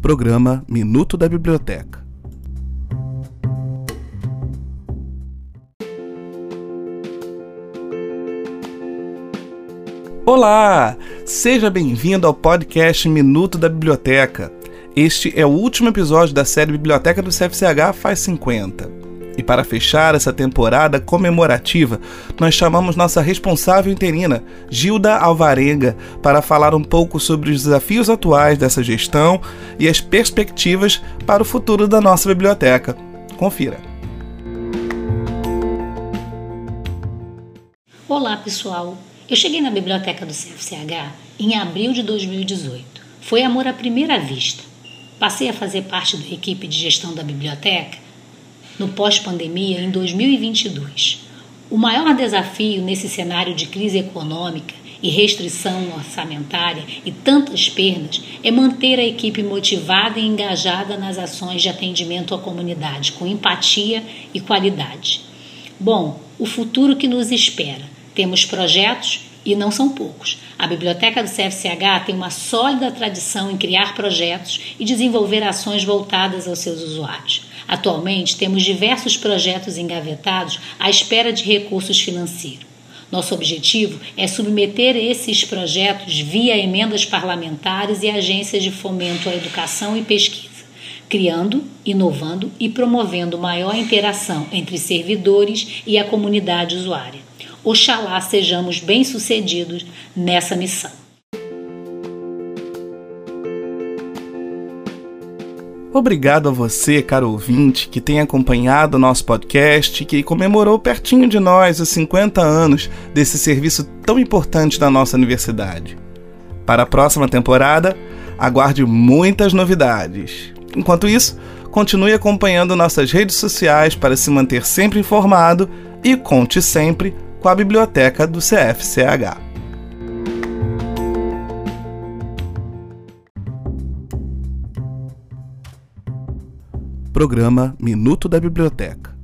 Programa Minuto da Biblioteca. Olá! Seja bem-vindo ao podcast Minuto da Biblioteca. Este é o último episódio da série Biblioteca do CFCH Faz 50. E para fechar essa temporada comemorativa, nós chamamos nossa responsável interina, Gilda Alvarenga, para falar um pouco sobre os desafios atuais dessa gestão e as perspectivas para o futuro da nossa biblioteca. Confira. Olá, pessoal. Eu cheguei na biblioteca do CFCH em abril de 2018. Foi amor à primeira vista. Passei a fazer parte da equipe de gestão da biblioteca no pós-pandemia em 2022. O maior desafio nesse cenário de crise econômica e restrição orçamentária e tantas perdas é manter a equipe motivada e engajada nas ações de atendimento à comunidade, com empatia e qualidade. Bom, o futuro que nos espera temos projetos e não são poucos. A biblioteca do CFCH tem uma sólida tradição em criar projetos e desenvolver ações voltadas aos seus usuários. Atualmente, temos diversos projetos engavetados à espera de recursos financeiros. Nosso objetivo é submeter esses projetos via emendas parlamentares e agências de fomento à educação e pesquisa, criando, inovando e promovendo maior interação entre servidores e a comunidade usuária. Oxalá sejamos bem-sucedidos nessa missão. Obrigado a você, caro ouvinte, que tem acompanhado o nosso podcast e que comemorou pertinho de nós os 50 anos desse serviço tão importante da nossa universidade. Para a próxima temporada, aguarde muitas novidades. Enquanto isso, continue acompanhando nossas redes sociais para se manter sempre informado e conte sempre com a biblioteca do CFCH. Programa Minuto da Biblioteca.